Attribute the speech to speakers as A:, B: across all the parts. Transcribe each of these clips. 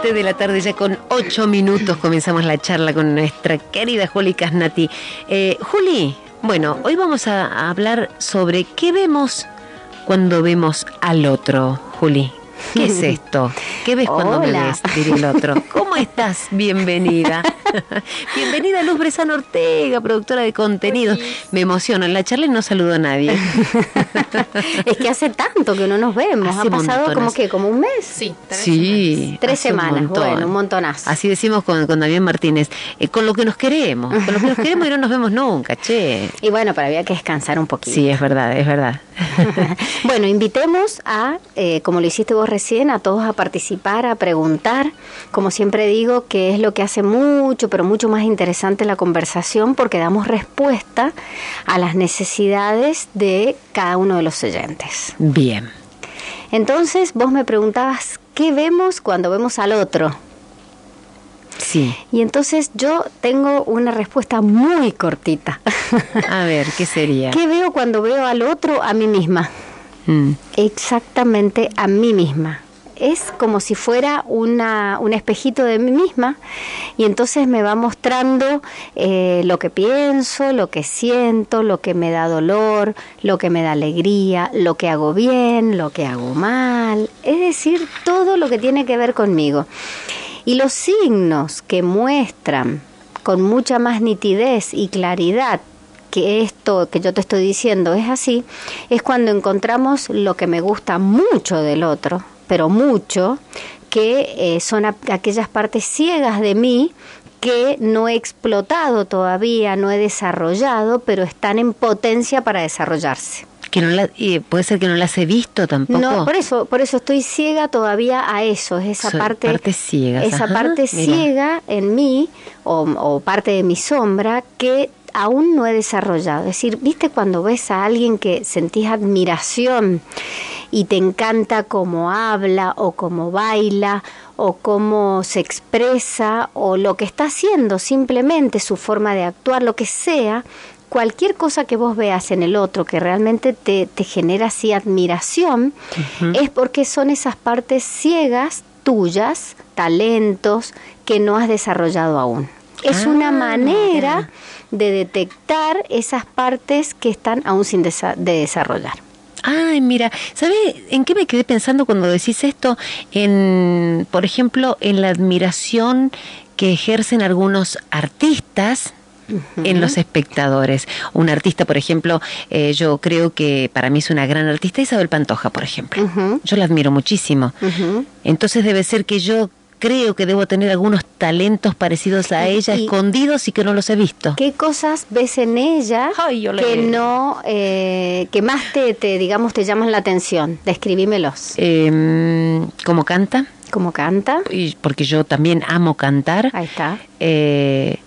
A: 7 de la tarde, ya con 8 minutos comenzamos la charla con nuestra querida Juli Casnati. Eh, Juli, bueno, hoy vamos a hablar sobre qué vemos cuando vemos al otro, Juli. ¿Qué es esto? ¿Qué ves cuando me ves? Diría el otro. ¿Cómo estás? Bienvenida. Bienvenida Luz Bresano Ortega, productora de contenidos. Me emociono. En la charla no saludo a nadie.
B: es que hace tanto que no nos vemos. ha pasado como que como un mes.
A: Sí, tres sí,
B: Tres semanas. Bueno, un montonazo.
A: Así decimos con, con Damián Martínez. Eh, con lo que nos queremos. Con lo que nos queremos y no nos vemos nunca, che.
B: Y bueno, pero había que descansar un poquito.
A: Sí, es verdad, es verdad.
B: bueno, invitemos a, eh, como lo hiciste vos recién, a todos a participar, a preguntar. Como siempre digo, que es lo que hace mucho, pero mucho más interesante la conversación porque damos respuesta a las necesidades de cada uno de los oyentes.
A: Bien.
B: Entonces, vos me preguntabas, ¿qué vemos cuando vemos al otro?
A: Sí.
B: Y entonces yo tengo una respuesta muy cortita.
A: A ver, ¿qué sería?
B: ¿Qué veo cuando veo al otro a mí misma? Mm. Exactamente a mí misma. Es como si fuera una, un espejito de mí misma y entonces me va mostrando eh, lo que pienso, lo que siento, lo que me da dolor, lo que me da alegría, lo que hago bien, lo que hago mal, es decir, todo lo que tiene que ver conmigo. Y los signos que muestran con mucha más nitidez y claridad que esto que yo te estoy diciendo es así, es cuando encontramos lo que me gusta mucho del otro, pero mucho, que eh, son aquellas partes ciegas de mí que no he explotado todavía, no he desarrollado, pero están en potencia para desarrollarse
A: que no la, puede ser que no las he visto tampoco.
B: No, por eso, por eso estoy ciega todavía a eso, es esa parte,
A: ciega,
B: esa parte ciega en mí o, parte de mi sombra que aún no he desarrollado. Es decir, viste cuando ves a alguien que sentís admiración y te encanta cómo habla o cómo baila o cómo se expresa o lo que está haciendo, simplemente su forma de actuar, lo que sea, cualquier cosa que vos veas en el otro que realmente te, te genera así admiración, es porque son esas partes ciegas tuyas, talentos que no has desarrollado aún. Es ah, una manera de detectar esas partes que están aún sin de desarrollar.
A: Ay, mira, ¿sabe en qué me quedé pensando cuando decís esto? En, por ejemplo, en la admiración que ejercen algunos artistas en los espectadores. Un artista, por ejemplo, eh, yo creo que para mí es una gran artista, Isabel Pantoja, por ejemplo. Yo la admiro muchísimo. Entonces debe ser que yo creo que debo tener algunos talentos parecidos a ella, escondidos y que no los he visto.
B: ¿Qué cosas ves en ella que no, eh, que más te, te, digamos, te llaman la atención? Describímelos.
A: Eh, ¿Cómo canta?
B: ¿Cómo canta?
A: Y porque yo también amo cantar.
B: Ahí está.
A: Eh,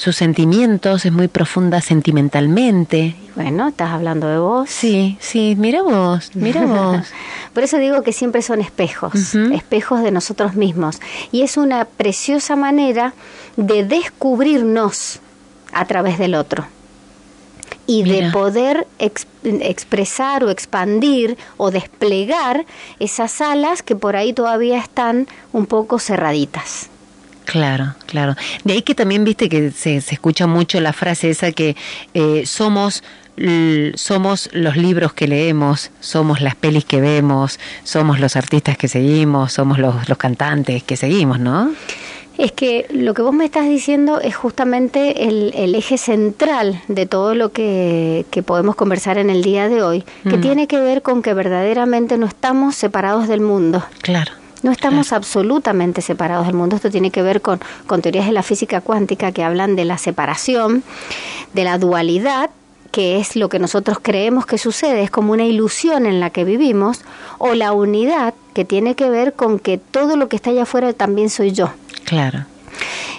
A: sus sentimientos, es muy profunda sentimentalmente.
B: Bueno, estás hablando de vos.
A: Sí, sí, mira vos, mira vos.
B: Por eso digo que siempre son espejos, espejos de nosotros mismos. Y es una preciosa manera de descubrirnos a través del otro y de poder expresar o expandir o desplegar esas alas que por ahí todavía están un poco cerraditas.
A: Claro, claro. De ahí que también viste que se, escucha mucho la frase esa que eh, somos somos los libros que leemos, somos las pelis que vemos, somos los artistas que seguimos, somos los, los cantantes que seguimos, ¿no?
B: Es que lo que vos me estás diciendo es justamente el, el eje central de todo lo que, que, podemos conversar en el día de hoy, que mm. tiene que ver con que verdaderamente no estamos separados del mundo.
A: Claro.
B: No estamos absolutamente separados del mundo. Esto tiene que ver con, con teorías de la física cuántica que hablan de la separación, de la dualidad que es lo que nosotros creemos que sucede, es como una ilusión en la que vivimos, o la unidad, que tiene que ver con que todo lo que está allá afuera también soy yo.
A: Claro.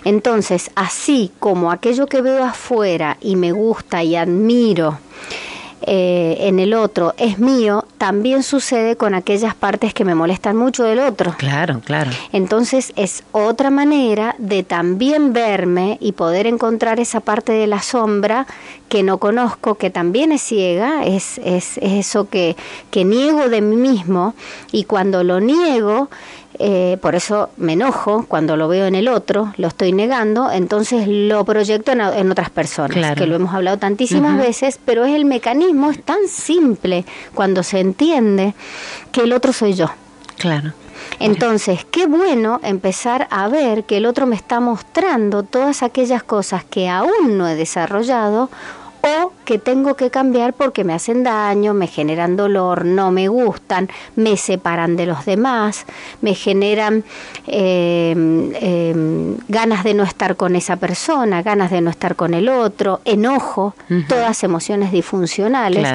B: Entonces, así como aquello que veo afuera y me gusta y admiro, eh, en el otro es mío, también sucede con aquellas partes que me molestan mucho del otro.
A: Claro, claro.
B: Entonces es otra manera de también verme y poder encontrar esa parte de la sombra que no conozco, que también es ciega, es, es, es eso que, que niego de mí mismo y cuando lo niego, eh, por eso me enojo cuando lo veo en el otro, lo estoy negando, entonces lo proyecto en, otras personas, que lo hemos hablado tantísimas veces, pero es el mecanismo, es tan simple cuando se entiende que el otro soy yo.
A: Claro.
B: Entonces, qué bueno empezar a ver que el otro me está mostrando todas aquellas cosas que aún no he desarrollado o que tengo que cambiar porque me hacen daño, me generan dolor, no me gustan, me separan de los demás, me generan em, em, ganas de no estar con esa persona, ganas de no estar con el otro, enojo, todas emociones disfuncionales.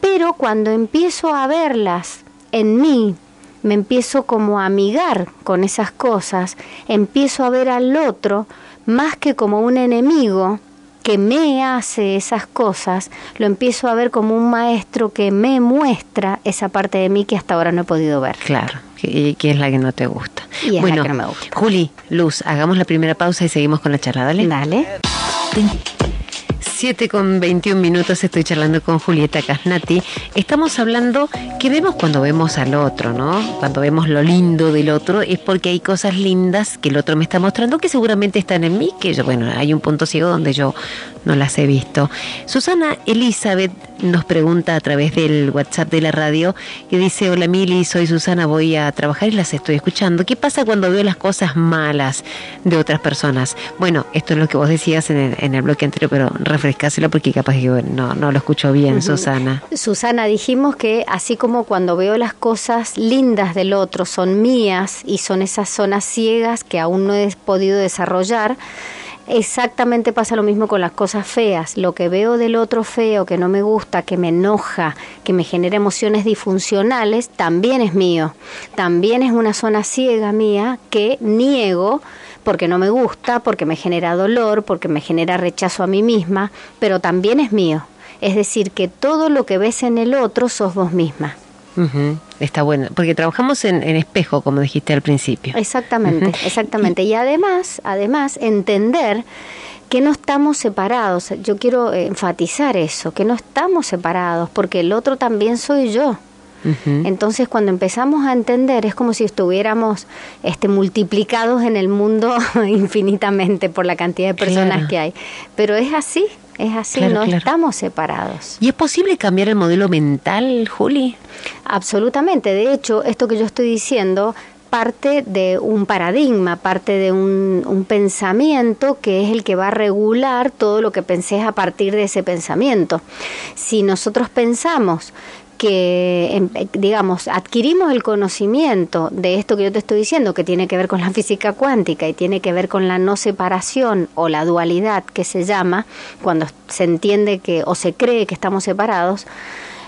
B: Pero cuando empiezo a verlas en mí, me empiezo como a amigar con esas cosas, empiezo a ver al otro más que como un enemigo, que me hace esas cosas, lo empiezo a ver como un maestro que me muestra esa parte de mí que hasta ahora no he podido ver.
A: Claro, y que es la que no te gusta.
B: Y es bueno, la que no me gusta.
A: Juli, Luz, hagamos la primera pausa y seguimos con la charla, dale.
B: Dale.
A: 7 con 21 minutos estoy charlando con Julieta Casnati. Estamos hablando que vemos cuando vemos al otro, ¿no? Cuando vemos lo lindo del otro es porque hay cosas lindas que el otro me está mostrando que seguramente están en mí, que yo, bueno, hay un punto ciego donde yo no las he visto. Susana Elizabeth nos pregunta a través del WhatsApp de la radio que dice, hola Mili, soy Susana, voy a trabajar y las estoy escuchando. ¿Qué pasa cuando veo las cosas malas de otras personas? Bueno, esto es lo que vos decías en el, en el bloque anterior, pero refrescáselo porque capaz que no, no lo escucho bien, Susana.
B: Susana, dijimos que así como cuando veo las cosas lindas del otro son mías y son esas zonas ciegas que aún no he podido desarrollar, Exactamente pasa lo mismo con las cosas feas. Lo que veo del otro feo, que no me gusta, que me enoja, que me genera emociones disfuncionales, también es mío. También es una zona ciega mía que niego porque no me gusta, porque me genera dolor, porque me genera rechazo a mí misma, pero también es mío. Es decir, que todo lo que ves en el otro sos vos misma.
A: Está bueno, porque trabajamos en, espejo, como dijiste al principio.
B: Exactamente, exactamente. Y además, además, entender que no estamos separados. Yo quiero enfatizar eso, que no estamos separados, porque el otro también soy yo. Entonces, cuando empezamos a entender, es como si estuviéramos este, multiplicados en el mundo infinitamente por la cantidad de personas que hay. Pero es así, es así, no estamos separados.
A: ¿Y es posible cambiar el modelo mental, Juli?
B: Absolutamente. De hecho, esto que yo estoy diciendo parte de un paradigma, parte de un, un, pensamiento que es el que va a regular todo lo que pensés a partir de ese pensamiento. Si nosotros pensamos que, em, digamos, adquirimos el conocimiento de esto que yo te estoy diciendo, que tiene que ver con la física cuántica y tiene que ver con la no separación o la dualidad que se llama, cuando se entiende que o se cree que estamos separados,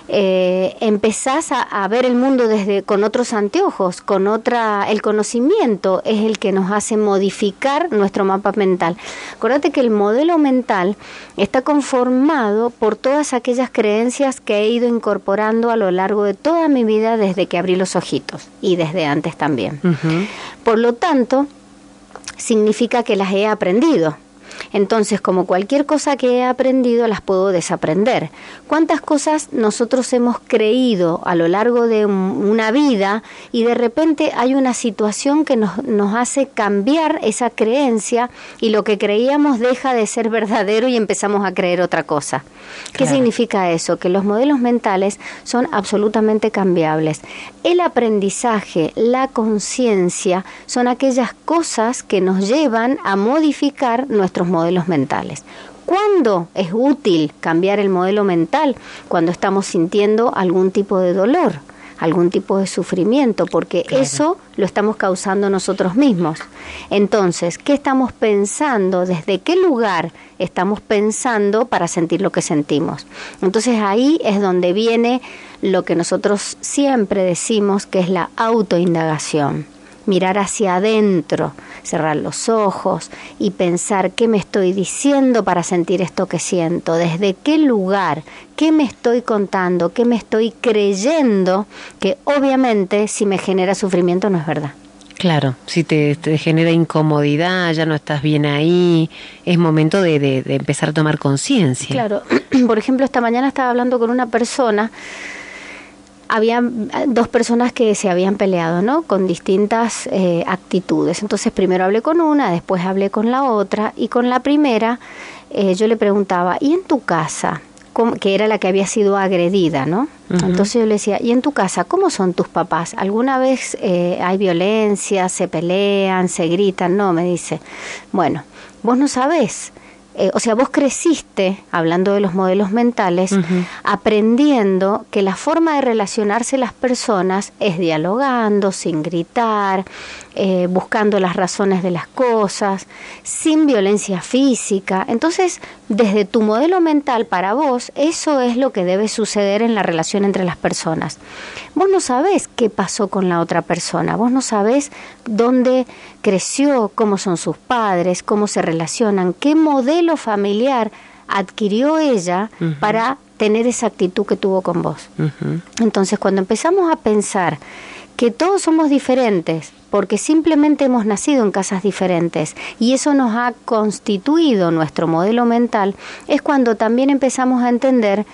B: eh, empezás a, ver el mundo desde con otros anteojos, con otra, el conocimiento es el que nos hace modificar nuestro mapa mental. Acuérdate que el modelo mental está conformado por todas aquellas creencias que he ido incorporando a lo largo de toda mi vida desde que abrí los ojitos y desde antes también. Por lo tanto, significa que las he aprendido. Entonces, como cualquier cosa que he aprendido, las puedo desaprender. ¿Cuántas cosas nosotros hemos creído a lo largo de una vida y de repente hay una situación que nos, nos hace cambiar esa creencia y lo que creíamos deja de ser verdadero y empezamos a creer otra cosa? ¿Qué significa eso? Que los modelos mentales son absolutamente cambiables. El aprendizaje, la conciencia, son aquellas cosas que nos llevan a modificar nuestros modelos mentales. ¿Cuándo es útil cambiar el modelo mental? Cuando estamos sintiendo algún tipo de dolor, algún tipo de sufrimiento, porque eso lo estamos causando nosotros mismos. Entonces, ¿qué estamos pensando? ¿Desde qué lugar estamos pensando para sentir lo que sentimos? Entonces ahí es donde viene lo que nosotros siempre decimos que es la autoindagación mirar hacia adentro, cerrar los ojos y pensar qué me estoy diciendo para sentir esto que siento, desde qué lugar, qué me estoy contando, qué me estoy creyendo, que obviamente si me genera sufrimiento no es verdad.
A: Claro, si te, genera incomodidad, ya no estás bien ahí, es momento de, de empezar a tomar conciencia.
B: Claro, por ejemplo, esta mañana estaba hablando con una persona había eh, dos personas que se habían peleado, ¿no? Con distintas eh, actitudes. Entonces primero hablé con una, después hablé con la otra y con la primera eh, yo le preguntaba, ¿y en tu casa? que era la que había sido agredida, ¿no? Entonces yo le decía, ¿y en tu casa cómo son tus papás? ¿Alguna vez hay violencia, se pelean, se gritan? No, me dice. Bueno, vos no sabés eh, o sea, vos creciste, hablando de los modelos mentales, aprendiendo que la forma de relacionarse las personas es dialogando, sin gritar, eh, buscando las razones de las cosas, sin violencia física. Entonces, desde tu modelo mental para vos, eso es lo que debe suceder en la relación entre las personas. Vos no sabés qué pasó con la otra persona, vos no sabés dónde creció, cómo son sus padres, cómo se relacionan, qué modelo familiar adquirió ella para tener esa actitud que tuvo con vos. Entonces, cuando empezamos a pensar que todos somos diferentes, porque simplemente hemos nacido en casas diferentes y eso nos ha constituido nuestro modelo mental, es cuando también empezamos a entender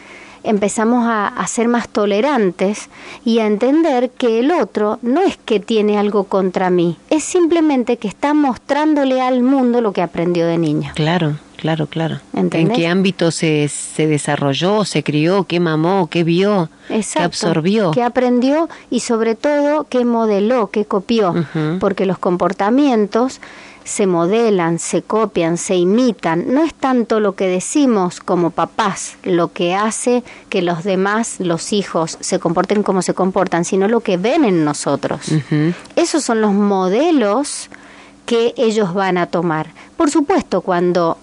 B: empezamos a, ser más tolerantes y a entender que el otro no es que tiene algo contra mí, es simplemente que está mostrándole al mundo lo que aprendió de niño.
A: Claro, claro, claro. ¿En qué ámbito se, se desarrolló, se crió, qué mamó, qué vio, qué absorbió?
B: Qué aprendió y sobre todo qué modeló, qué copió, porque los comportamientos se modelan, se copian, se imitan. No es tanto lo que decimos como papás lo que hace que los demás, los hijos, se comporten como se comportan, sino lo que ven en nosotros. Esos son los modelos que ellos van a tomar. Por supuesto, cuando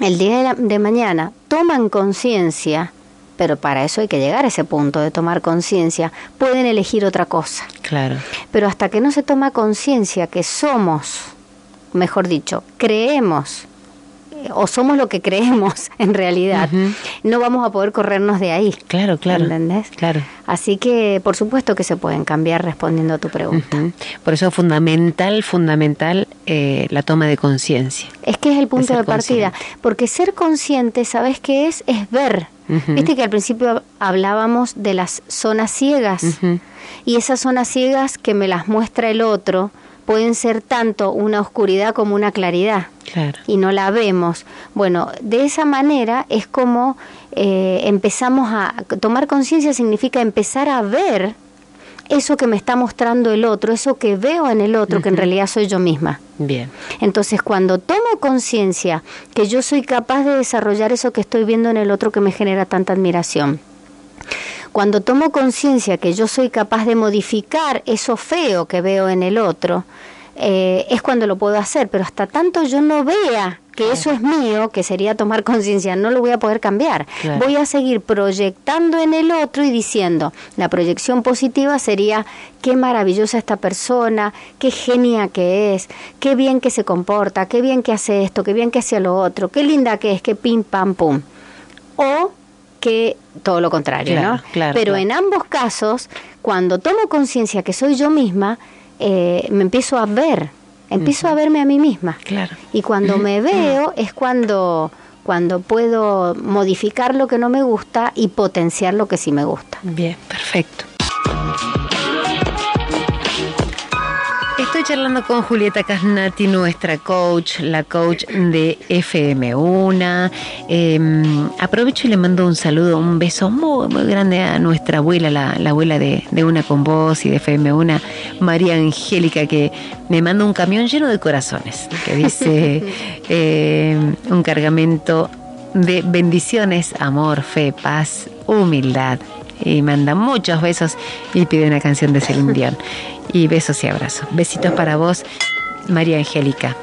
B: el día de mañana toman conciencia, pero para eso hay que llegar a ese punto de tomar conciencia, pueden elegir otra cosa.
A: Claro.
B: Pero hasta que no se toma conciencia que somos mejor dicho, creemos o somos lo que creemos en realidad, no vamos a poder corrernos de ahí.
A: Claro, claro.
B: ¿Entendés?
A: Claro.
B: Así que, por supuesto que se pueden cambiar respondiendo a tu pregunta.
A: Por eso fundamental, fundamental eh, la toma de conciencia.
B: Es que es el punto de, partida, porque ser consciente, ¿sabes qué es? Es ver. Viste que al principio hablábamos de las zonas ciegas y esas zonas ciegas que me las muestra el otro, pueden ser tanto una oscuridad como una claridad. Y no la vemos. Bueno, de esa manera es como eh, empezamos a tomar conciencia, significa empezar a ver eso que me está mostrando el otro, eso que veo en el otro, que en realidad soy yo misma.
A: Bien.
B: Entonces, cuando tomo conciencia que yo soy capaz de desarrollar eso que estoy viendo en el otro que me genera tanta admiración, cuando tomo conciencia que yo soy capaz de modificar eso feo que veo en el otro, eh, es cuando lo puedo hacer, pero hasta tanto yo no vea que eso es mío, que sería tomar conciencia, no lo voy a poder cambiar. Voy a seguir proyectando en el otro y diciendo, la proyección positiva sería, qué maravillosa esta persona, qué genia que es, qué bien que se comporta, qué bien que hace esto, qué bien que hace lo otro, qué linda que es, qué pim, pam, pum. O que todo lo contrario, ¿no? Pero en ambos casos, cuando tomo conciencia que soy yo misma, eh, me empiezo a ver, empiezo a verme a mí misma.
A: Claro.
B: Y cuando me veo es cuando cuando puedo modificar lo que no me gusta y potenciar lo que sí me gusta.
A: Bien, perfecto. Estoy charlando con Julieta Casnati, nuestra coach, la coach de FM1. Em, aprovecho y le mando un saludo, un beso muy, muy grande a nuestra abuela, la, abuela de, Una con Voz y de FM1, María Angélica, que me manda un camión lleno de corazones, que dice em, un cargamento de bendiciones, amor, fe, paz, humildad. Y manda muchos besos y pide una canción de Celine Dion y besos y abrazos. Besitos para vos, María Angélica.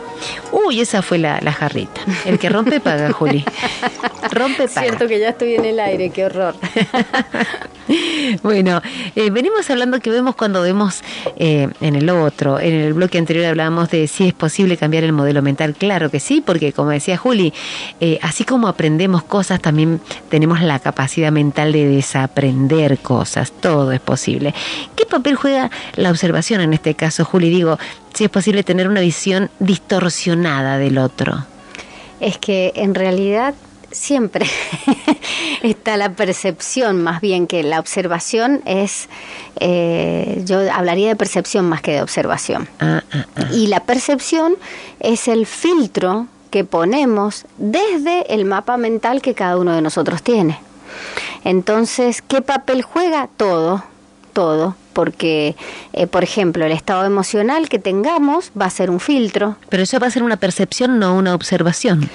A: Uy, esa fue la, la jarrita. El que rompe paga, Juli. Rompe paga.
B: Siento que ya estoy en el aire, qué horror.
A: bueno, eh, venimos hablando que vemos cuando vemos eh, en el otro, en el bloque anterior hablábamos de si es posible cambiar el modelo mental. Claro que sí, porque como decía Juli, eh, así como aprendemos cosas, también tenemos la capacidad mental de desaprender cosas. Todo es posible. ¿Qué papel juega la observación en este caso, Juli? Digo, si es posible tener una visión distorsionada del otro.
B: Es que en realidad siempre está la percepción, más bien que la observación es, eh, yo hablaría de percepción más que de observación. Ah, ah, ah. Y la percepción es el filtro que ponemos desde el mapa mental que cada uno de nosotros tiene. Entonces, ¿qué papel juega? Todo, todo, porque, eh, por ejemplo, el estado emocional que tengamos va a ser un filtro.
A: Pero eso va a ser una percepción, no una observación.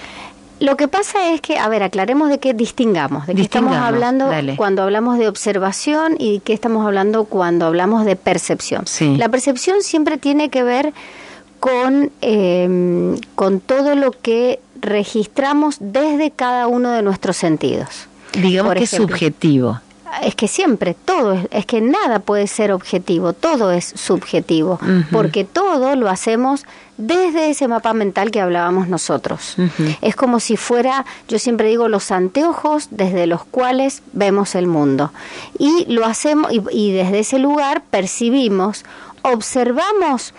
B: Lo que pasa es que, a ver, aclaremos de qué distingamos, de qué estamos hablando cuando hablamos de observación y de qué estamos hablando cuando hablamos de percepción. La percepción siempre tiene que ver con, em, con todo lo que registramos desde cada uno de nuestros sentidos.
A: Digamos que es subjetivo
B: es que siempre todo es, es, que nada puede ser objetivo, todo es subjetivo, porque todo lo hacemos desde ese mapa mental que hablábamos nosotros. Es como si fuera, yo siempre digo, los anteojos desde los cuales vemos el mundo. Y lo hacemos, y desde ese lugar percibimos observamos,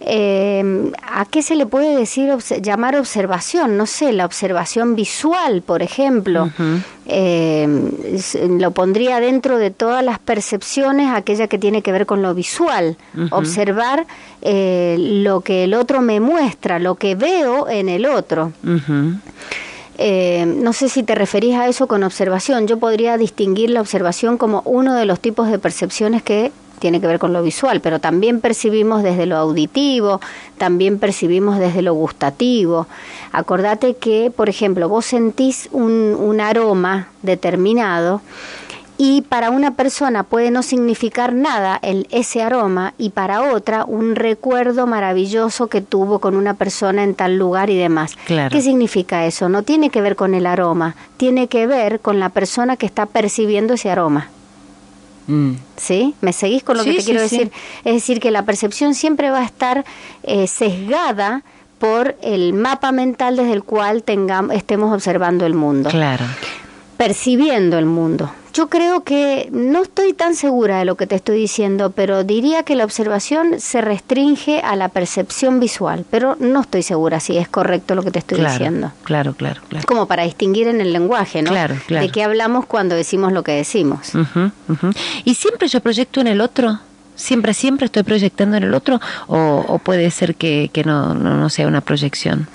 B: eh, ¿a qué se le puede decir llamar observación? No sé, la observación visual, por ejemplo. Eh, lo pondría dentro de todas las percepciones, aquella que tiene que ver con lo visual. Observar eh, lo que el otro me muestra, lo que veo en el otro. no sé si te referís a eso con observación. Yo podría distinguir la observación como uno de los tipos de percepciones que tiene que ver con lo visual, pero también percibimos desde lo auditivo, también percibimos desde lo gustativo. Acordate que, por ejemplo, vos sentís un, aroma determinado y para una persona puede no significar nada el, ese aroma y para otra un recuerdo maravilloso que tuvo con una persona en tal lugar y demás. ¿Qué significa eso? No tiene que ver con el aroma, tiene que ver con la persona que está percibiendo ese aroma. Mm. ¿Sí? ¿Me seguís con lo que te quiero decir? Es decir, que la percepción siempre va a estar eh, sesgada por el mapa mental desde el cual tengamos, estemos observando el mundo.
A: Claro.
B: Percibiendo el mundo. Yo creo que no estoy tan segura de lo que te estoy diciendo, pero diría que la observación se restringe a la percepción visual, pero no estoy segura si es correcto lo que te estoy diciendo.
A: Claro, claro, claro.
B: Como para distinguir en el lenguaje, ¿no?
A: Claro, claro.
B: De qué hablamos cuando decimos lo que decimos.
A: ¿Y siempre yo proyecto en el otro? ¿Siempre, siempre estoy proyectando en el otro? ¿O, puede ser que, no, no, no sea una proyección?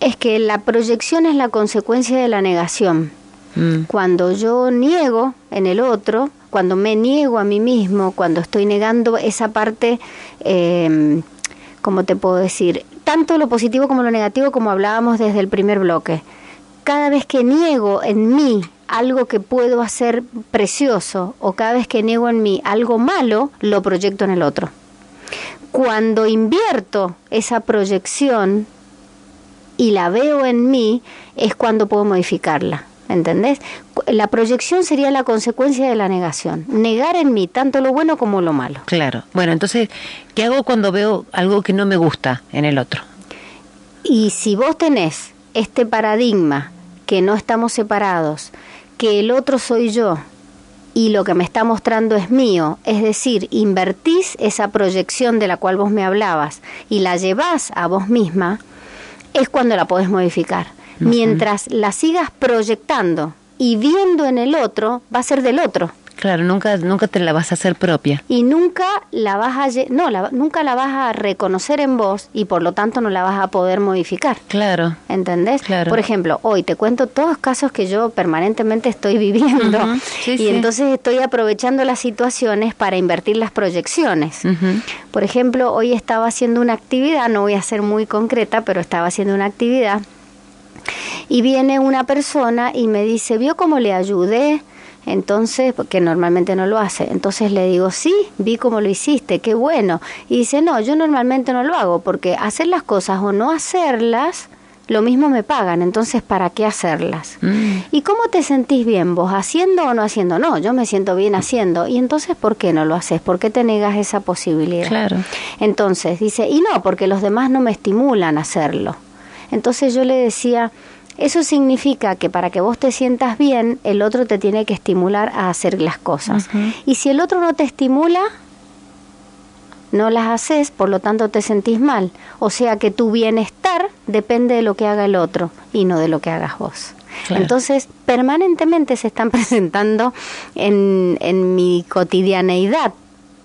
B: Es que la proyección es la consecuencia de la negación. Mm. Cuando yo niego en el otro, cuando me niego a mí mismo, cuando estoy negando esa parte, eh, ¿cómo te puedo decir? Tanto lo positivo como lo negativo, como hablábamos desde el primer bloque. Cada vez que niego en mí algo que puedo hacer precioso o cada vez que niego en mí algo malo, lo proyecto en el otro. Cuando invierto esa proyección y la veo en mí, es cuando puedo modificarla. ¿Entendés? La proyección sería la consecuencia de la negación, negar en mí tanto lo bueno como lo malo.
A: Claro. Bueno, entonces, ¿qué hago cuando veo algo que no me gusta en el otro?
B: Y si vos tenés este paradigma que no estamos separados, que el otro soy yo y lo que me está mostrando es mío, es decir, invertís esa proyección de la cual vos me hablabas y la llevás a vos misma, es cuando la podés modificar mientras la sigas proyectando y viendo en el otro, va a ser del otro.
A: Claro, nunca, nunca te la vas a hacer propia.
B: Y nunca la vas a, no, nunca la vas a reconocer en vos y por lo tanto no la vas a poder modificar.
A: Claro.
B: ¿Entendés? Claro. Por ejemplo, hoy te cuento todos los casos que yo permanentemente estoy viviendo y entonces estoy aprovechando las situaciones para invertir las proyecciones. Por ejemplo, hoy estaba haciendo una actividad, no voy a ser muy concreta, pero estaba haciendo una actividad y viene una persona y me dice, ¿vio cómo le ayudé? Entonces, porque normalmente no lo hace. Entonces le digo, sí, vi cómo lo hiciste, qué bueno. Y dice, no, yo normalmente no lo hago porque hacer las cosas o no hacerlas, lo mismo me pagan, entonces ¿para qué hacerlas? Mm. ¿Y cómo te sentís bien vos, haciendo o no haciendo? No, yo me siento bien haciendo. ¿Y entonces por qué no lo haces? ¿Por qué te negas esa posibilidad?
A: Claro.
B: Entonces dice, y no, porque los demás no me estimulan a hacerlo. Entonces yo le decía, eso significa que para que vos te sientas bien, el otro te tiene que estimular a hacer las cosas. Y si el otro no te estimula, no las haces, por lo tanto te sentís mal. O sea que tu bienestar depende de lo que haga el otro y no de lo que hagas vos. Entonces, permanentemente se están presentando en, en mi cotidianeidad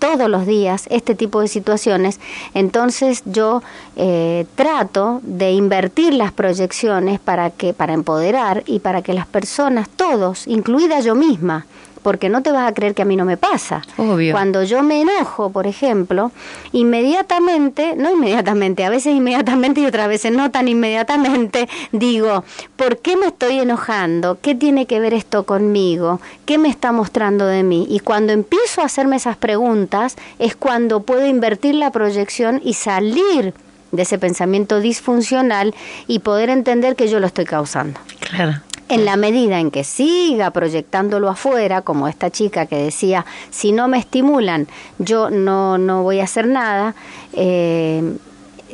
B: todos los días este tipo de situaciones, entonces yo eh, trato de invertir las proyecciones para que para empoderar y para que las personas, todos, incluida yo misma, porque no te vas a creer que a mí no me pasa.
A: Obvio.
B: Cuando yo me enojo, por ejemplo, inmediatamente, no inmediatamente, a veces inmediatamente y otras veces no tan inmediatamente, digo, ¿por qué me estoy enojando? ¿Qué tiene que ver esto conmigo? ¿Qué me está mostrando de mí? Y cuando empiezo a hacerme esas preguntas es cuando puedo invertir la proyección y salir de ese pensamiento disfuncional y poder entender que yo lo estoy causando.
A: Claro.
B: En la medida en que siga proyectándolo afuera, como esta chica que decía, si no me estimulan, yo no, no voy a hacer nada, eh,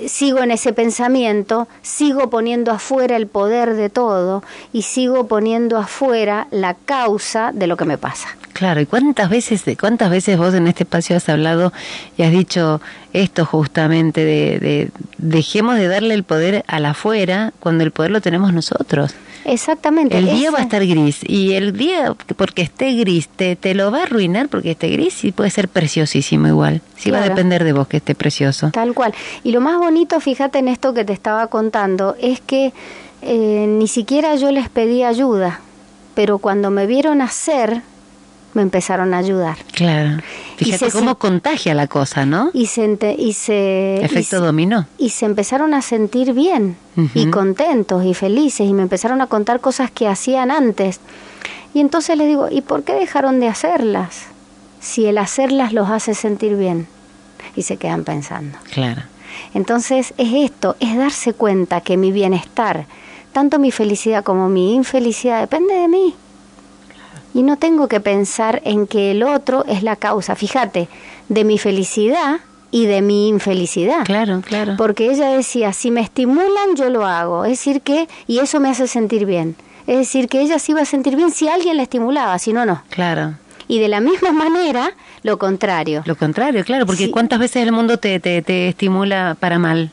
B: sigo en ese pensamiento, sigo poniendo afuera el poder de todo y sigo poniendo afuera la causa de lo que me pasa.
A: Claro, ¿y cuántas veces, cuántas veces vos en este espacio has hablado y has dicho esto justamente de, de dejemos de darle el poder al afuera cuando el poder lo tenemos nosotros?
B: Exactamente.
A: El día va a estar gris y el día, porque esté gris, te, te lo va a arruinar porque esté gris y puede ser preciosísimo igual. Sí va a depender de vos que esté precioso.
B: Tal cual. Y lo más bonito, fíjate en esto que te estaba contando, es que eh, ni siquiera yo les pedí ayuda, pero cuando me vieron hacer, me empezaron a ayudar.
A: Claro. Fíjate cómo contagia la cosa, ¿no?
B: Y se... Y se
A: Efecto dominó.
B: Y se empezaron a sentir bien y contentos y felices y me empezaron a contar cosas que hacían antes. Y entonces les digo, ¿y por qué dejaron de hacerlas? Si el hacerlas los hace sentir bien. Y se quedan pensando.
A: Claro.
B: Entonces es esto, es darse cuenta que mi bienestar, tanto mi felicidad como mi infelicidad, depende de mí y no tengo que pensar en que el otro es la causa, fíjate, de mi felicidad y de mi infelicidad.
A: Claro, claro.
B: Porque ella decía, si me estimulan, yo lo hago. Es decir que, y eso me hace sentir bien. Es decir, que ella se iba a sentir bien si alguien la estimulaba, si no, no.
A: Claro.
B: Y de la misma manera, lo contrario.
A: Lo contrario, claro, porque ¿cuántas veces el mundo te, te, te estimula para mal?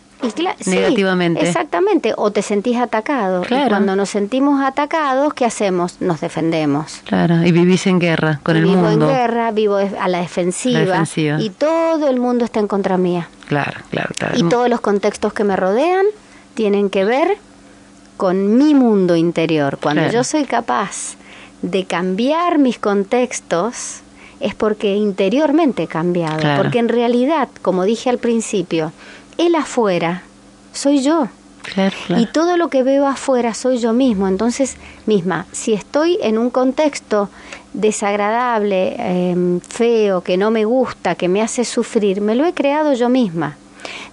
A: Negativamente.
B: exactamente, o te sentís atacado. Y cuando nos sentimos atacados, ¿qué hacemos? Nos defendemos.
A: Claro, y vivís en guerra con el mundo.
B: Vivo en guerra, vivo a la defensiva, Y todo el mundo está en contra mía.
A: Claro, claro, claro.
B: Y todos los contextos que me rodean tienen que ver con mi mundo interior. Cuando yo soy capaz de cambiar mis contextos, es porque interiormente he cambiado. Porque en realidad, como dije al principio, el afuera soy yo. Y todo lo que veo afuera soy yo mismo. Entonces, misma, si estoy en un contexto desagradable, em, feo, que no me gusta, que me hace sufrir, me lo he creado yo misma.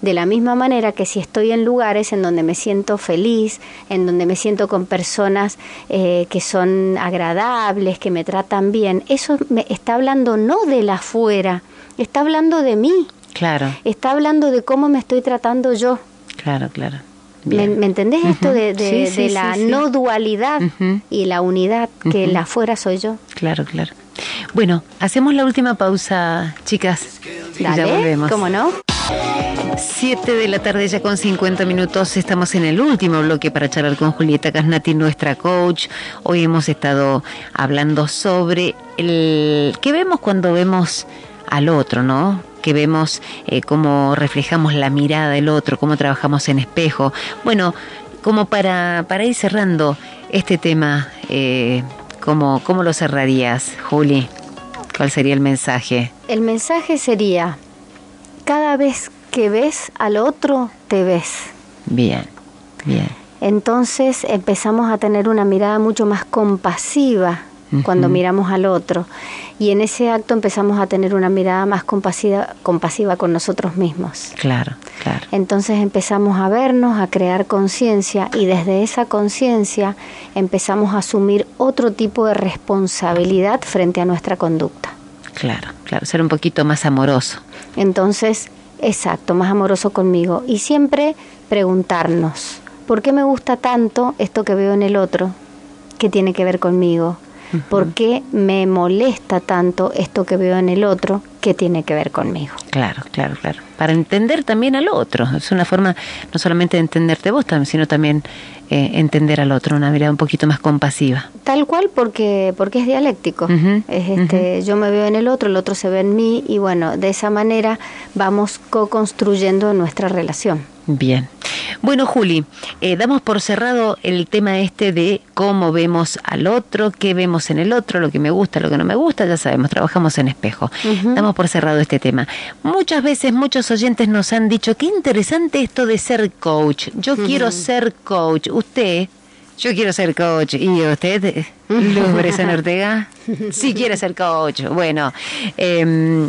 B: De la misma manera que si estoy en lugares en donde me siento feliz, en donde me siento con personas eh, que son agradables, que me tratan bien, eso me está hablando no del afuera, está hablando de mí.
A: Claro.
B: Está hablando de cómo me estoy tratando yo.
A: Claro, claro.
B: ¿Me, entendés esto de, la no dualidad y la unidad que la afuera soy yo?
A: Claro, claro. Bueno, hacemos la última pausa, chicas.
B: Dale,
A: ya volvemos.
B: ¿Cómo no?
A: Siete de la tarde ya con 50 minutos. Estamos en el último bloque para charlar con Julieta Casnati, nuestra coach. Hoy hemos estado hablando sobre el que vemos cuando vemos al otro, ¿no? que vemos eh, cómo reflejamos la mirada del otro, cómo trabajamos en espejo. Bueno, como para, para ir cerrando este tema, eh, ¿cómo, ¿cómo lo cerrarías, Juli? ¿Cuál sería el mensaje?
B: El mensaje sería, cada vez que ves al otro, te ves.
A: Bien, bien.
B: Entonces empezamos a tener una mirada mucho más compasiva cuando miramos al otro. Y en ese acto empezamos a tener una mirada más compasiva, compasiva con nosotros mismos.
A: Claro, claro.
B: Entonces empezamos a vernos, a crear conciencia y desde esa conciencia empezamos a asumir otro tipo de responsabilidad frente a nuestra conducta.
A: Claro, claro, ser un poquito más amoroso.
B: Entonces, exacto, más amoroso conmigo. Y siempre preguntarnos, ¿por qué me gusta tanto esto que veo en el otro? ¿Qué tiene que ver conmigo? ¿Por qué me molesta tanto esto que veo en el otro? Qué tiene que ver conmigo.
A: Claro, claro, claro. Para entender también al otro. Es una forma no solamente de entenderte vos, sino también eh, entender al otro, una mirada un poquito más compasiva.
B: Tal cual porque, porque es dialéctico. es este, Yo me veo en el otro, el otro se ve en mí y bueno, de esa manera vamos co-construyendo nuestra relación.
A: Bien. Bueno, Juli, eh, damos por cerrado el tema este de cómo vemos al otro, qué vemos en el otro, lo que me gusta, lo que no me gusta, ya sabemos, trabajamos en espejo. Damos por cerrado este tema. Muchas veces muchos oyentes nos han dicho, qué interesante esto de ser coach. Yo quiero ser coach. Usted, yo quiero ser coach. ¿Y usted, Luz Ortega? Sí quiere ser coach. Bueno, eh,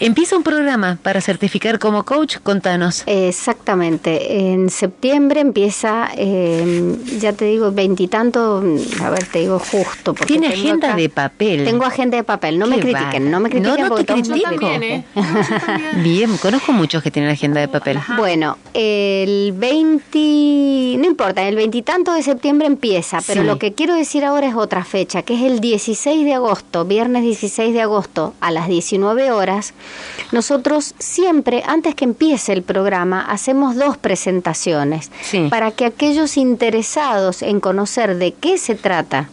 A: Empieza un programa para certificar como coach, contanos.
B: Exactamente, en septiembre empieza, eh, ya te digo, veintitanto, a ver, te digo justo.
A: Porque Tiene agenda de papel.
B: Tengo agenda de papel, no me critiquen, no me critiquen.
A: No, no te critico. ¿eh? Bien, conozco muchos que tienen agenda de papel.
B: Bueno, el 20, no importa, el veintitanto de septiembre empieza, pero lo que quiero decir ahora es otra fecha, que es el 16 de agosto, viernes 16 de agosto a las 19 horas nosotros siempre, antes que empiece el programa, hacemos dos presentaciones para que aquellos interesados en conocer de qué se trata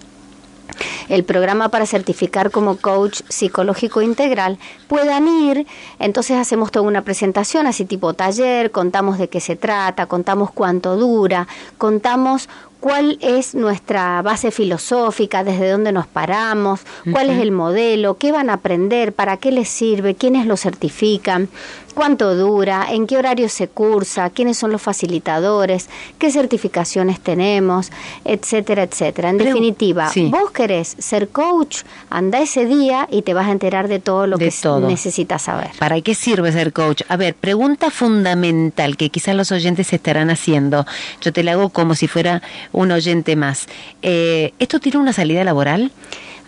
B: el programa para certificar como coach psicológico integral, puedan ir. Entonces hacemos toda una presentación así tipo taller, contamos de qué se trata, contamos cuánto dura, contamos cuál es nuestra base filosófica, desde dónde nos paramos, cuál es el modelo, qué van a aprender, para qué les sirve, quiénes lo certifican, cuánto dura, en qué horario se cursa, quiénes son los facilitadores, qué certificaciones tenemos, etcétera, etcétera. En definitiva, vos querés ser coach, anda ese día y te vas a enterar de todo lo que necesitas saber.
A: ¿Para qué sirve ser coach? A ver, pregunta fundamental que quizás los oyentes estarán haciendo. Yo te la hago como si fuera un oyente más. Eh, ¿Esto tiene una salida laboral?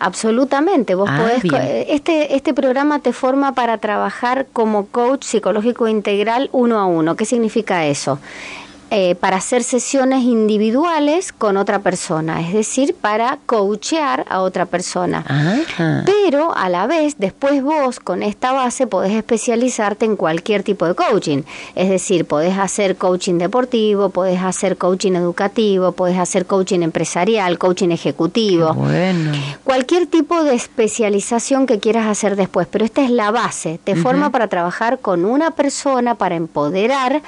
B: Absolutamente, vos ah, podés, este, este programa te forma para trabajar como coach psicológico integral uno a uno. ¿Qué significa eso? Eh, para hacer sesiones individuales con otra persona, es decir, para coachear a otra persona. Pero a la vez, después vos con esta base podés especializarte en cualquier tipo de coaching. Es decir, podés hacer coaching deportivo, podés hacer coaching educativo, podés hacer coaching empresarial, coaching ejecutivo.
A: Bueno.
B: Cualquier tipo de especialización que quieras hacer después, pero esta es la base, te forma para trabajar con una persona, para empoderar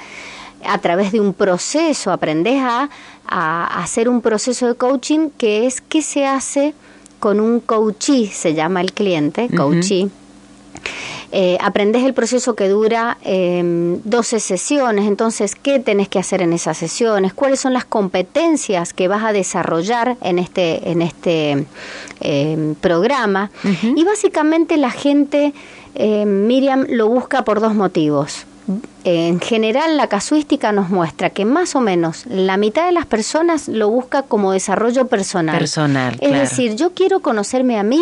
B: a través de un proceso, aprendes a, hacer un proceso de coaching que es qué se hace con un coachee, se llama el cliente, coachee. Eh, aprendes el proceso que dura 12 em, sesiones, entonces, ¿qué tenés que hacer en esas sesiones? ¿Cuáles son las competencias que vas a desarrollar en este, en este em, programa? Y básicamente la gente, em, Miriam, lo busca por dos motivos en general la casuística nos muestra que más o menos la mitad de las personas lo busca como desarrollo personal.
A: Personal.
B: Es decir, yo quiero conocerme a mí,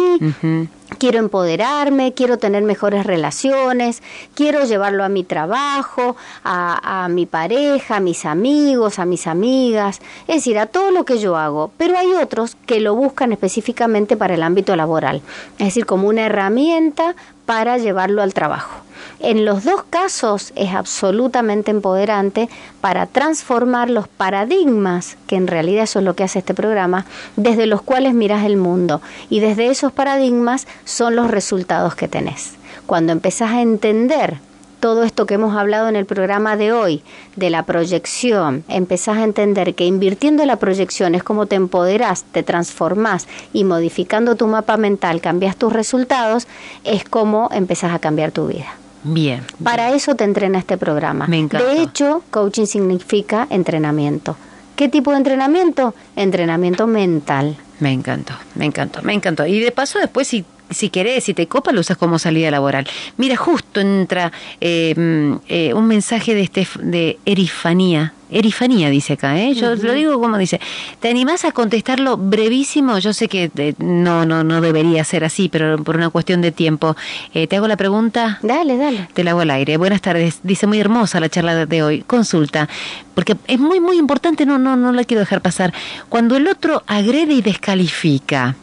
B: quiero empoderarme, quiero tener mejores relaciones, quiero llevarlo a mi trabajo, a, a mi pareja, a mis amigos, a mis amigas, es decir, a todo lo que yo hago. Pero hay otros que lo buscan específicamente para el ámbito laboral, es decir, como una herramienta para llevarlo al trabajo. En los dos casos es absolutamente empoderante para transformar los paradigmas, que en realidad eso es lo que hace este programa, desde los cuales miras el mundo. Y desde esos paradigmas son los resultados que tenés. Cuando empezás a entender todo esto que hemos hablado en el programa de hoy, de la proyección, empezás a entender que invirtiendo en la proyección es como te empoderás, te transformás y modificando tu mapa mental cambias tus resultados, es como empezás a cambiar tu vida.
A: Bien.
B: Para eso te entrena este programa.
A: Me encanta.
B: De hecho, coaching significa entrenamiento. ¿Qué tipo de entrenamiento? Entrenamiento mental.
A: Me encantó, me encantó, me encantó. Y de paso después si si querés, si te copa, lo usas como salida laboral. Mira, justo entra eh, mm, eh, un mensaje de, este, de Erifanía. Erifanía dice acá, ¿eh? Yo lo digo como dice. ¿Te animás a contestarlo brevísimo? Yo sé que eh, no, no, no debería ser así, pero por una cuestión de tiempo. ¿Te hago la pregunta?
B: Dale, dale.
A: Te la hago al aire. Buenas tardes. Dice muy hermosa la charla de hoy. Consulta. Porque es muy, muy importante, no, no, no la quiero dejar pasar. Cuando el otro agrede y descalifica,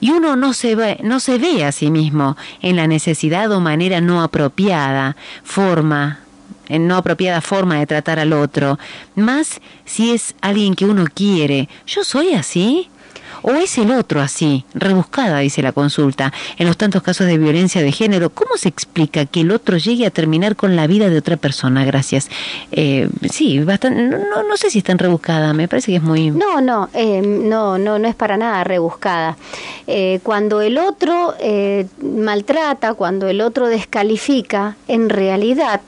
A: Y uno no se ve, no se ve a sí mismo en la necesidad o manera no apropiada, forma, en no apropiada forma de tratar al otro, más si es alguien que uno quiere. ¿Yo soy así? ¿O es el otro así? Rebuscada, dice la consulta. En los tantos casos de violencia de género, ¿cómo se explica que el otro llegue a terminar con la vida de otra persona? Gracias. Eh, sí, bastante, no, no sé si es tan rebuscada, me parece que es muy...
B: No, no, eh, no, no, no es para nada rebuscada. Eh, cuando el otro maltrata, cuando el otro descalifica, en realidad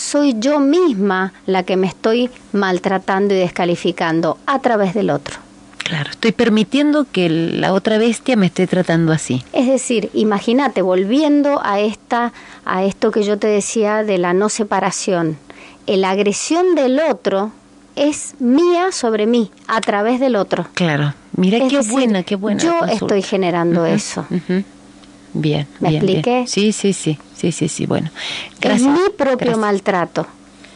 B: soy yo misma la que me estoy maltratando y descalificando a través del otro.
A: Claro, estoy permitiendo que la otra bestia me esté tratando así.
B: Es decir, imagínate, volviendo a esta, a esto que yo te decía de la no separación, la agresión del otro es mía sobre mí, a través del otro.
A: Claro, mira qué buena, qué buena.
B: Yo estoy generando eso.
A: Bien.
B: ¿Me expliqué?
A: Sí, sí, sí, sí, sí, sí, bueno.
B: Gracias. Es mi propio maltrato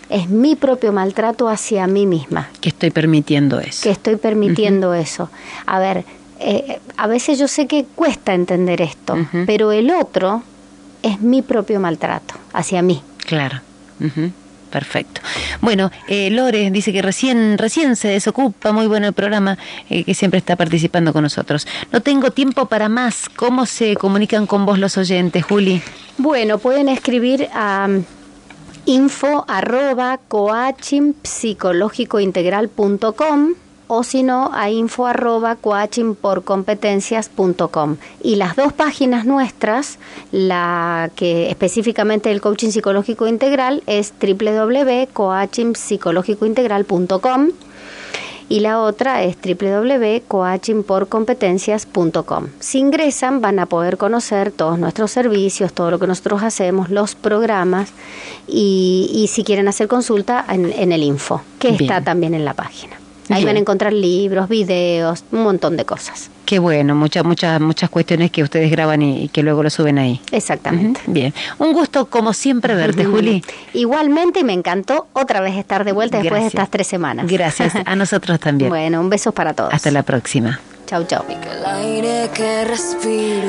B: es mi propio maltrato hacia mí misma.
A: Que estoy permitiendo eso.
B: Que estoy permitiendo eso. A ver, eh, a veces yo sé que cuesta entender esto, pero el otro es mi propio maltrato hacia mí.
A: Claro. Perfecto. Bueno, eh, Lore dice que recién, recién se desocupa, muy bueno el programa, eh, que siempre está participando con nosotros. No tengo tiempo para más. ¿Cómo se comunican con vos los oyentes, Juli?
B: Bueno, pueden escribir a info arroba o si no a info arroba coachingporcompetencias.com y las dos páginas nuestras la que específicamente el coaching psicológico integral es www.coachingpsicológicointegral.com y la otra es www.coachingporcompetencias.com. Si ingresan van a poder conocer todos nuestros servicios, todo lo que nosotros hacemos, los programas y, si quieren hacer consulta en, el info, que está también en la página. Ahí van a encontrar libros, videos, un montón de cosas.
A: Qué bueno, muchas, muchas, muchas cuestiones que ustedes graban y, que luego lo suben ahí.
B: Exactamente.
A: Bien. Un gusto, como siempre, verte, Juli.
B: Igualmente, me encantó otra vez estar de vuelta después de estas tres semanas.
A: Gracias. A nosotros también.
B: bueno, un beso para todos.
A: Hasta la próxima.
B: Chau, chau.